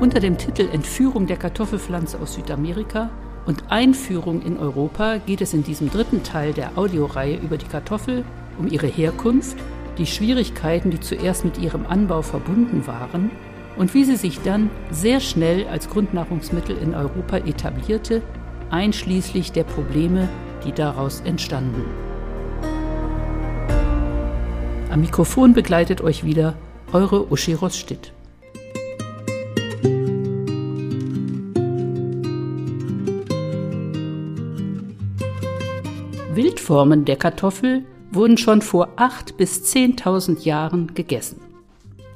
Unter dem Titel Entführung der Kartoffelpflanze aus Südamerika und Einführung in Europa geht es in diesem dritten Teil der Audioreihe über die Kartoffel um ihre Herkunft, die Schwierigkeiten, die zuerst mit ihrem Anbau verbunden waren und wie sie sich dann sehr schnell als Grundnahrungsmittel in Europa etablierte, einschließlich der Probleme, die daraus entstanden. Am Mikrofon begleitet euch wieder eure Uschi Rossstedt. Wildformen der Kartoffel wurden schon vor 8.000 bis 10.000 Jahren gegessen.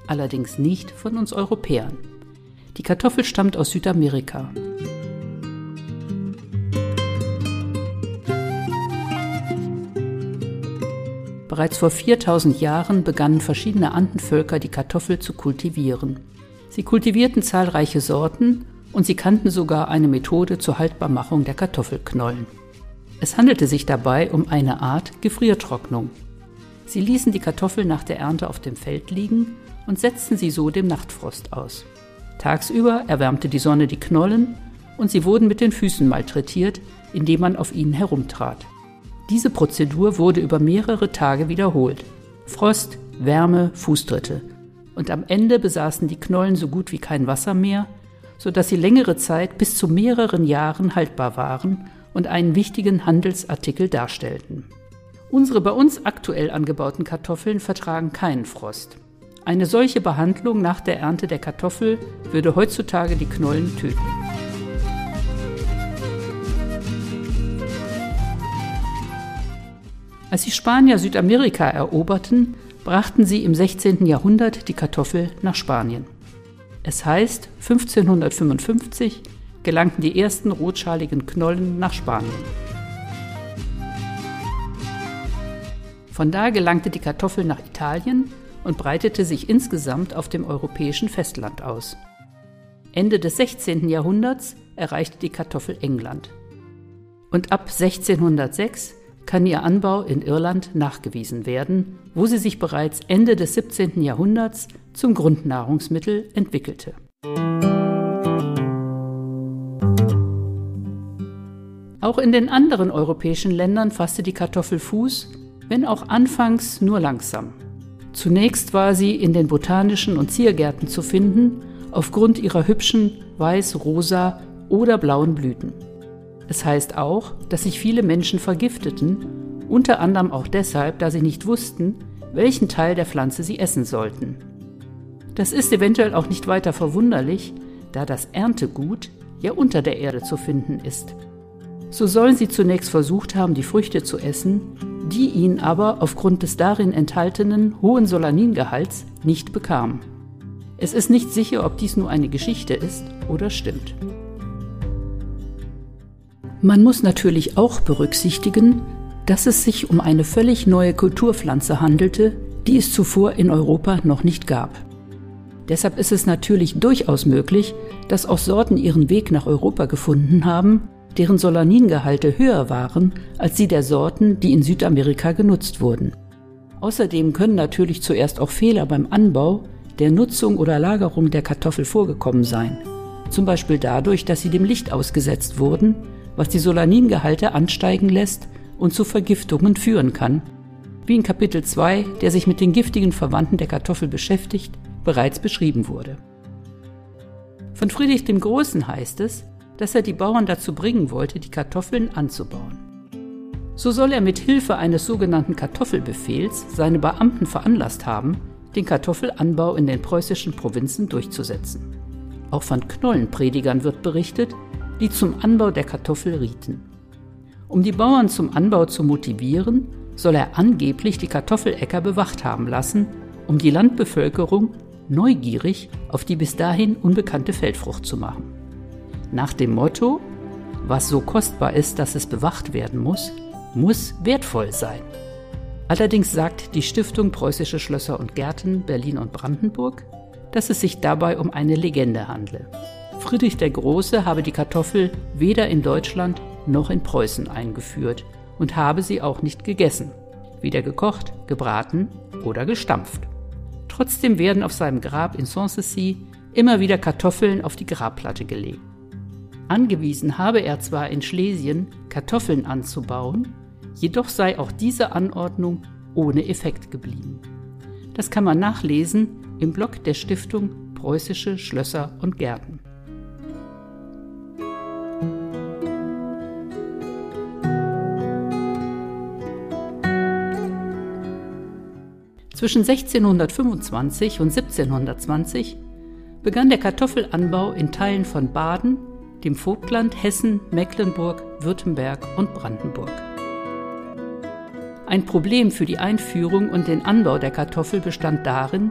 Allerdings nicht von uns Europäern. Die Kartoffel stammt aus Südamerika. Bereits vor 4000 Jahren begannen verschiedene Andenvölker die Kartoffel zu kultivieren. Sie kultivierten zahlreiche Sorten und sie kannten sogar eine Methode zur Haltbarmachung der Kartoffelknollen. Es handelte sich dabei um eine Art Gefriertrocknung. Sie ließen die Kartoffel nach der Ernte auf dem Feld liegen und setzten sie so dem Nachtfrost aus. Tagsüber erwärmte die Sonne die Knollen und sie wurden mit den Füßen malträtiert, indem man auf ihnen herumtrat. Diese Prozedur wurde über mehrere Tage wiederholt. Frost, Wärme, Fußtritte. Und am Ende besaßen die Knollen so gut wie kein Wasser mehr, sodass sie längere Zeit bis zu mehreren Jahren haltbar waren und einen wichtigen Handelsartikel darstellten. Unsere bei uns aktuell angebauten Kartoffeln vertragen keinen Frost. Eine solche Behandlung nach der Ernte der Kartoffel würde heutzutage die Knollen töten. Als die Spanier Südamerika eroberten, brachten sie im 16. Jahrhundert die Kartoffel nach Spanien. Es heißt, 1555 gelangten die ersten rotschaligen Knollen nach Spanien. Von da gelangte die Kartoffel nach Italien und breitete sich insgesamt auf dem europäischen Festland aus. Ende des 16. Jahrhunderts erreichte die Kartoffel England. Und ab 1606 kann ihr Anbau in Irland nachgewiesen werden, wo sie sich bereits Ende des 17. Jahrhunderts zum Grundnahrungsmittel entwickelte. Auch in den anderen europäischen Ländern fasste die Kartoffel Fuß, wenn auch anfangs nur langsam. Zunächst war sie in den botanischen und Ziergärten zu finden, aufgrund ihrer hübschen weiß, rosa oder blauen Blüten. Es heißt auch, dass sich viele Menschen vergifteten, unter anderem auch deshalb, da sie nicht wussten, welchen Teil der Pflanze sie essen sollten. Das ist eventuell auch nicht weiter verwunderlich, da das Erntegut ja unter der Erde zu finden ist. So sollen sie zunächst versucht haben, die Früchte zu essen, die ihnen aber aufgrund des darin enthaltenen hohen Solaningehalts nicht bekamen. Es ist nicht sicher, ob dies nur eine Geschichte ist oder stimmt. Man muss natürlich auch berücksichtigen, dass es sich um eine völlig neue Kulturpflanze handelte, die es zuvor in Europa noch nicht gab. Deshalb ist es natürlich durchaus möglich, dass auch Sorten ihren Weg nach Europa gefunden haben, deren Solaningehalte höher waren als die der Sorten, die in Südamerika genutzt wurden. Außerdem können natürlich zuerst auch Fehler beim Anbau, der Nutzung oder Lagerung der Kartoffel vorgekommen sein. Zum Beispiel dadurch, dass sie dem Licht ausgesetzt wurden was die Solaningehalte ansteigen lässt und zu Vergiftungen führen kann, wie in Kapitel 2, der sich mit den giftigen Verwandten der Kartoffel beschäftigt, bereits beschrieben wurde. Von Friedrich dem Großen heißt es, dass er die Bauern dazu bringen wollte, die Kartoffeln anzubauen. So soll er mit Hilfe eines sogenannten Kartoffelbefehls seine Beamten veranlasst haben, den Kartoffelanbau in den preußischen Provinzen durchzusetzen. Auch von Knollenpredigern wird berichtet, die zum Anbau der Kartoffel rieten. Um die Bauern zum Anbau zu motivieren, soll er angeblich die Kartoffeläcker bewacht haben lassen, um die Landbevölkerung neugierig auf die bis dahin unbekannte Feldfrucht zu machen. Nach dem Motto, was so kostbar ist, dass es bewacht werden muss, muss wertvoll sein. Allerdings sagt die Stiftung Preußische Schlösser und Gärten Berlin und Brandenburg, dass es sich dabei um eine Legende handle. Friedrich der Große habe die Kartoffel weder in Deutschland noch in Preußen eingeführt und habe sie auch nicht gegessen, weder gekocht, gebraten oder gestampft. Trotzdem werden auf seinem Grab in Sanssouci immer wieder Kartoffeln auf die Grabplatte gelegt. Angewiesen habe er zwar in Schlesien Kartoffeln anzubauen, jedoch sei auch diese Anordnung ohne Effekt geblieben. Das kann man nachlesen im Blog der Stiftung Preußische Schlösser und Gärten. Zwischen 1625 und 1720 begann der Kartoffelanbau in Teilen von Baden, dem Vogtland, Hessen, Mecklenburg, Württemberg und Brandenburg. Ein Problem für die Einführung und den Anbau der Kartoffel bestand darin,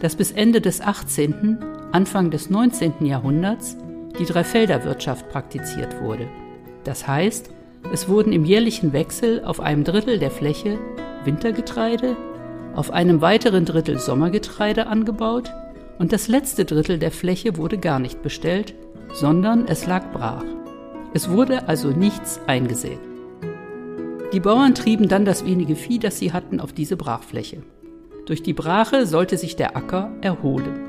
dass bis Ende des 18., Anfang des 19. Jahrhunderts die Dreifelderwirtschaft praktiziert wurde. Das heißt, es wurden im jährlichen Wechsel auf einem Drittel der Fläche Wintergetreide, auf einem weiteren Drittel Sommergetreide angebaut und das letzte Drittel der Fläche wurde gar nicht bestellt, sondern es lag brach. Es wurde also nichts eingesät. Die Bauern trieben dann das wenige Vieh, das sie hatten, auf diese Brachfläche. Durch die Brache sollte sich der Acker erholen.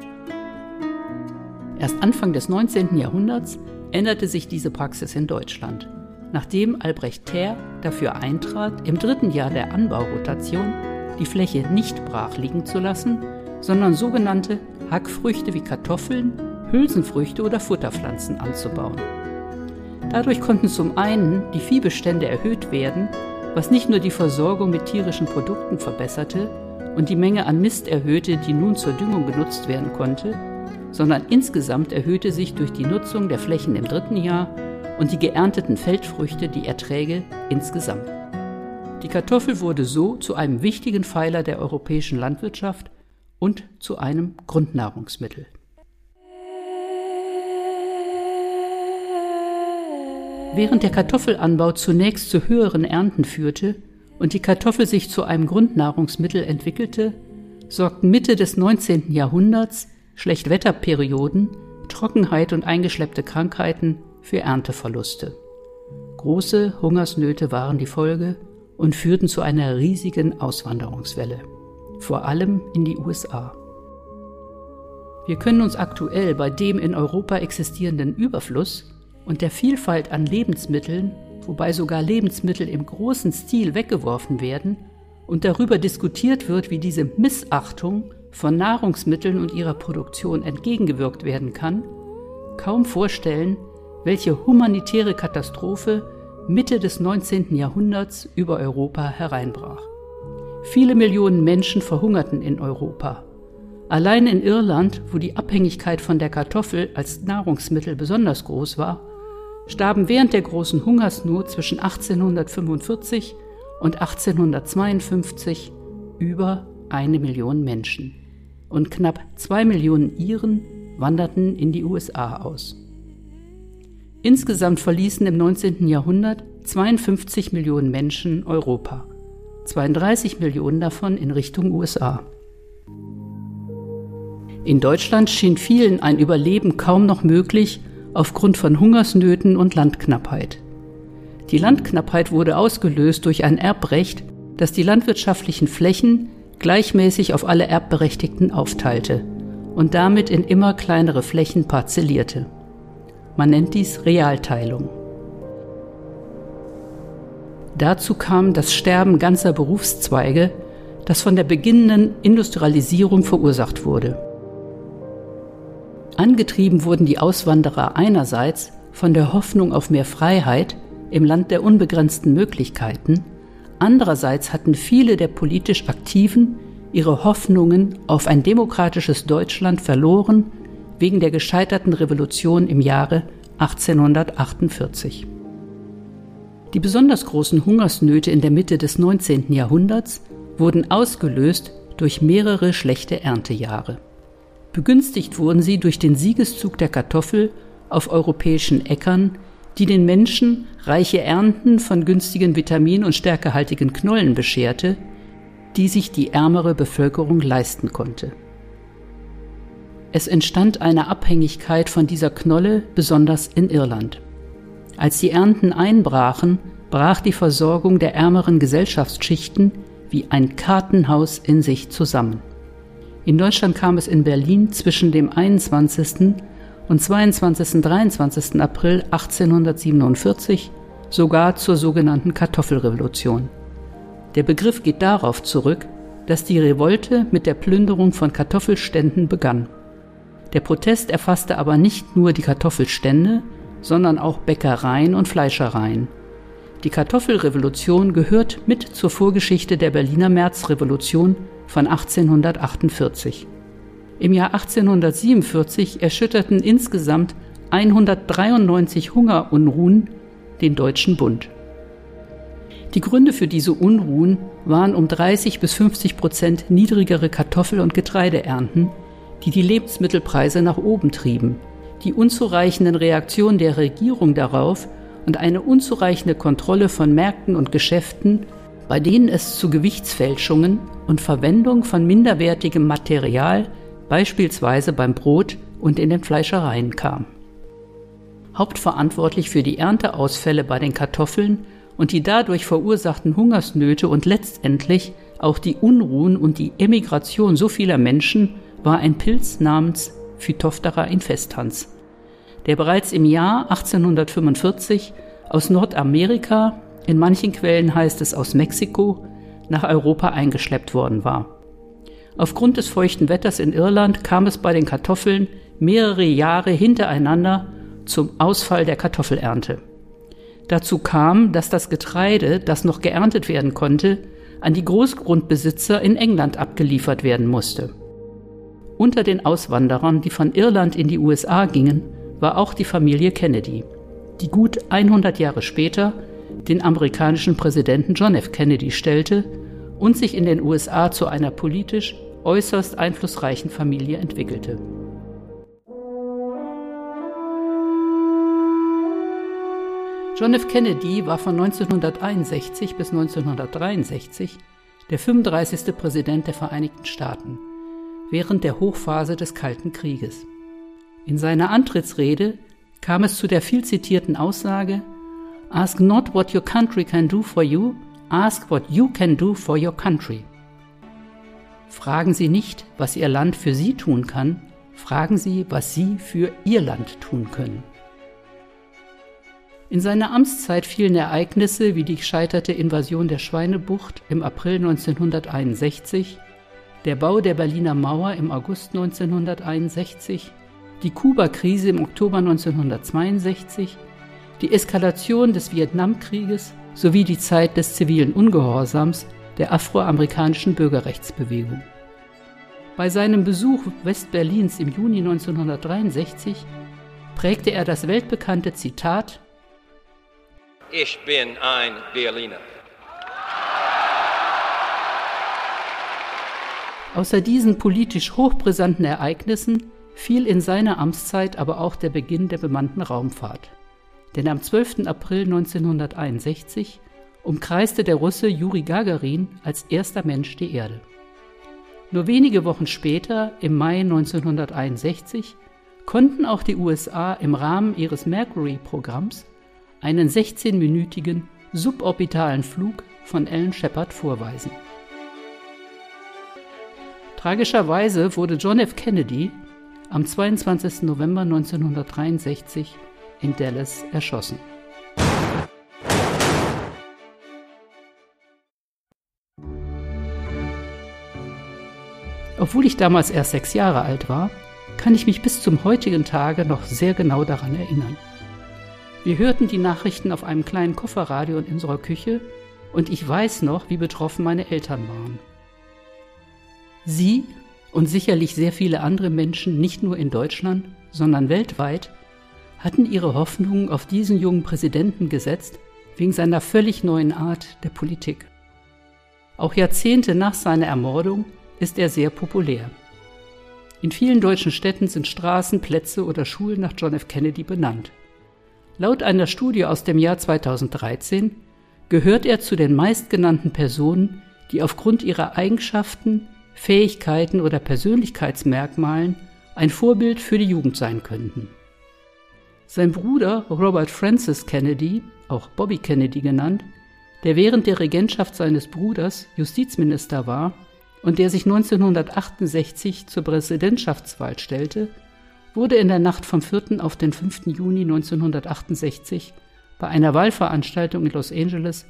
Erst Anfang des 19. Jahrhunderts änderte sich diese Praxis in Deutschland, nachdem Albrecht Thaer dafür eintrat, im dritten Jahr der Anbaurotation die Fläche nicht brach liegen zu lassen, sondern sogenannte Hackfrüchte wie Kartoffeln, Hülsenfrüchte oder Futterpflanzen anzubauen. Dadurch konnten zum einen die Viehbestände erhöht werden, was nicht nur die Versorgung mit tierischen Produkten verbesserte und die Menge an Mist erhöhte, die nun zur Düngung genutzt werden konnte, sondern insgesamt erhöhte sich durch die Nutzung der Flächen im dritten Jahr und die geernteten Feldfrüchte die Erträge insgesamt. Die Kartoffel wurde so zu einem wichtigen Pfeiler der europäischen Landwirtschaft und zu einem Grundnahrungsmittel. Während der Kartoffelanbau zunächst zu höheren Ernten führte und die Kartoffel sich zu einem Grundnahrungsmittel entwickelte, sorgten Mitte des 19. Jahrhunderts Schlechtwetterperioden, Trockenheit und eingeschleppte Krankheiten für Ernteverluste. Große Hungersnöte waren die Folge und führten zu einer riesigen Auswanderungswelle, vor allem in die USA. Wir können uns aktuell bei dem in Europa existierenden Überfluss und der Vielfalt an Lebensmitteln, wobei sogar Lebensmittel im großen Stil weggeworfen werden und darüber diskutiert wird, wie diese Missachtung von Nahrungsmitteln und ihrer Produktion entgegengewirkt werden kann, kaum vorstellen, welche humanitäre Katastrophe Mitte des 19. Jahrhunderts über Europa hereinbrach. Viele Millionen Menschen verhungerten in Europa. Allein in Irland, wo die Abhängigkeit von der Kartoffel als Nahrungsmittel besonders groß war, starben während der großen Hungersnot zwischen 1845 und 1852 über eine Million Menschen und knapp zwei Millionen Iren wanderten in die USA aus. Insgesamt verließen im 19. Jahrhundert 52 Millionen Menschen Europa, 32 Millionen davon in Richtung USA. In Deutschland schien vielen ein Überleben kaum noch möglich aufgrund von Hungersnöten und Landknappheit. Die Landknappheit wurde ausgelöst durch ein Erbrecht, das die landwirtschaftlichen Flächen gleichmäßig auf alle Erbberechtigten aufteilte und damit in immer kleinere Flächen parzellierte. Man nennt dies Realteilung. Dazu kam das Sterben ganzer Berufszweige, das von der beginnenden Industrialisierung verursacht wurde. Angetrieben wurden die Auswanderer einerseits von der Hoffnung auf mehr Freiheit im Land der unbegrenzten Möglichkeiten, andererseits hatten viele der politisch Aktiven ihre Hoffnungen auf ein demokratisches Deutschland verloren wegen der gescheiterten Revolution im Jahre 1848. Die besonders großen Hungersnöte in der Mitte des 19. Jahrhunderts wurden ausgelöst durch mehrere schlechte Erntejahre. Begünstigt wurden sie durch den Siegeszug der Kartoffel auf europäischen Äckern, die den Menschen reiche Ernten von günstigen vitamin- und stärkehaltigen Knollen bescherte, die sich die ärmere Bevölkerung leisten konnte. Es entstand eine Abhängigkeit von dieser Knolle, besonders in Irland. Als die Ernten einbrachen, brach die Versorgung der ärmeren Gesellschaftsschichten wie ein Kartenhaus in sich zusammen. In Deutschland kam es in Berlin zwischen dem 21. und 22. 23. April 1847 sogar zur sogenannten Kartoffelrevolution. Der Begriff geht darauf zurück, dass die Revolte mit der Plünderung von Kartoffelständen begann. Der Protest erfasste aber nicht nur die Kartoffelstände, sondern auch Bäckereien und Fleischereien. Die Kartoffelrevolution gehört mit zur Vorgeschichte der Berliner Märzrevolution von 1848. Im Jahr 1847 erschütterten insgesamt 193 Hungerunruhen den Deutschen Bund. Die Gründe für diese Unruhen waren um 30 bis 50 Prozent niedrigere Kartoffel- und Getreideernten, die die Lebensmittelpreise nach oben trieben, die unzureichenden Reaktionen der Regierung darauf und eine unzureichende Kontrolle von Märkten und Geschäften, bei denen es zu Gewichtsfälschungen und Verwendung von minderwertigem Material, beispielsweise beim Brot und in den Fleischereien kam. Hauptverantwortlich für die Ernteausfälle bei den Kartoffeln und die dadurch verursachten Hungersnöte und letztendlich auch die Unruhen und die Emigration so vieler Menschen war ein Pilz namens Phytophthora infestans, der bereits im Jahr 1845 aus Nordamerika, in manchen Quellen heißt es aus Mexiko, nach Europa eingeschleppt worden war. Aufgrund des feuchten Wetters in Irland kam es bei den Kartoffeln mehrere Jahre hintereinander zum Ausfall der Kartoffelernte. Dazu kam, dass das Getreide, das noch geerntet werden konnte, an die Großgrundbesitzer in England abgeliefert werden musste. Unter den Auswanderern, die von Irland in die USA gingen, war auch die Familie Kennedy, die gut 100 Jahre später den amerikanischen Präsidenten John F. Kennedy stellte und sich in den USA zu einer politisch äußerst einflussreichen Familie entwickelte. John F. Kennedy war von 1961 bis 1963 der 35. Präsident der Vereinigten Staaten während der Hochphase des Kalten Krieges. In seiner Antrittsrede kam es zu der viel zitierten Aussage Ask not what your country can do for you, ask what you can do for your country. Fragen Sie nicht, was Ihr Land für Sie tun kann, fragen Sie, was Sie für Ihr Land tun können. In seiner Amtszeit fielen Ereignisse wie die gescheiterte Invasion der Schweinebucht im April 1961, der Bau der Berliner Mauer im August 1961, die Kuba-Krise im Oktober 1962, die Eskalation des Vietnamkrieges sowie die Zeit des zivilen Ungehorsams der afroamerikanischen Bürgerrechtsbewegung. Bei seinem Besuch Westberlins im Juni 1963 prägte er das weltbekannte Zitat ich bin ein Berliner. Außer diesen politisch hochbrisanten Ereignissen fiel in seiner Amtszeit aber auch der Beginn der bemannten Raumfahrt. Denn am 12. April 1961 umkreiste der Russe Juri Gagarin als erster Mensch die Erde. Nur wenige Wochen später, im Mai 1961, konnten auch die USA im Rahmen ihres Mercury-Programms einen 16-minütigen suborbitalen Flug von Alan Shepard vorweisen. Tragischerweise wurde John F. Kennedy am 22. November 1963 in Dallas erschossen. Obwohl ich damals erst sechs Jahre alt war, kann ich mich bis zum heutigen Tage noch sehr genau daran erinnern. Wir hörten die Nachrichten auf einem kleinen Kofferradio in unserer Küche und ich weiß noch, wie betroffen meine Eltern waren. Sie und sicherlich sehr viele andere Menschen, nicht nur in Deutschland, sondern weltweit, hatten ihre Hoffnungen auf diesen jungen Präsidenten gesetzt, wegen seiner völlig neuen Art der Politik. Auch Jahrzehnte nach seiner Ermordung ist er sehr populär. In vielen deutschen Städten sind Straßen, Plätze oder Schulen nach John F. Kennedy benannt. Laut einer Studie aus dem Jahr 2013 gehört er zu den meistgenannten Personen, die aufgrund ihrer Eigenschaften, Fähigkeiten oder Persönlichkeitsmerkmalen ein Vorbild für die Jugend sein könnten. Sein Bruder Robert Francis Kennedy, auch Bobby Kennedy genannt, der während der Regentschaft seines Bruders Justizminister war, und der sich 1968 zur Präsidentschaftswahl stellte, wurde in der Nacht vom 4. auf den 5. Juni 1968 bei einer Wahlveranstaltung in Los Angeles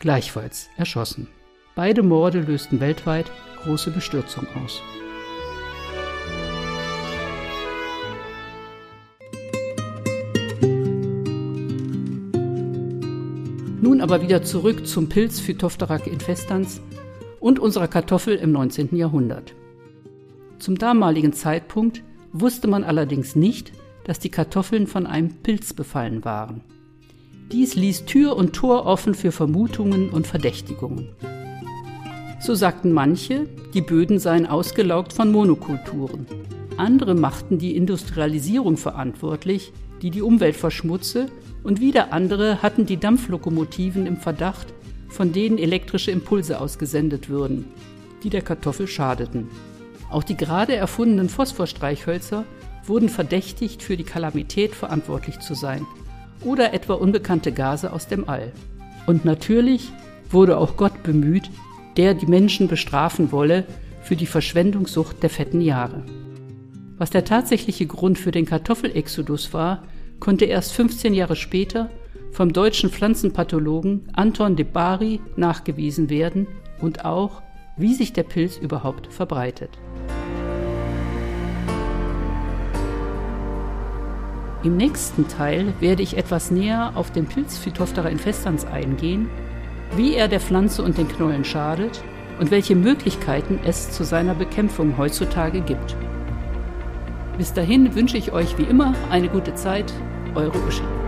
gleichfalls erschossen. Beide Morde lösten weltweit große Bestürzung aus. Nun aber wieder zurück zum Pilz Phytophthora infestans und unserer Kartoffel im 19. Jahrhundert. Zum damaligen Zeitpunkt wusste man allerdings nicht, dass die Kartoffeln von einem Pilz befallen waren. Dies ließ Tür und Tor offen für Vermutungen und Verdächtigungen. So sagten manche, die Böden seien ausgelaugt von Monokulturen. Andere machten die Industrialisierung verantwortlich, die die Umwelt verschmutze, und wieder andere hatten die Dampflokomotiven im Verdacht, von denen elektrische Impulse ausgesendet würden, die der Kartoffel schadeten. Auch die gerade erfundenen Phosphorstreichhölzer wurden verdächtigt, für die Kalamität verantwortlich zu sein oder etwa unbekannte Gase aus dem All. Und natürlich wurde auch Gott bemüht, der die Menschen bestrafen wolle für die Verschwendungssucht der fetten Jahre. Was der tatsächliche Grund für den Kartoffelexodus war, konnte erst 15 Jahre später vom deutschen Pflanzenpathologen Anton de Bari nachgewiesen werden und auch, wie sich der Pilz überhaupt verbreitet. Im nächsten Teil werde ich etwas näher auf den Pilz Phytophthora infestans eingehen, wie er der Pflanze und den Knollen schadet und welche Möglichkeiten es zu seiner Bekämpfung heutzutage gibt. Bis dahin wünsche ich euch wie immer eine gute Zeit, eure Uschi.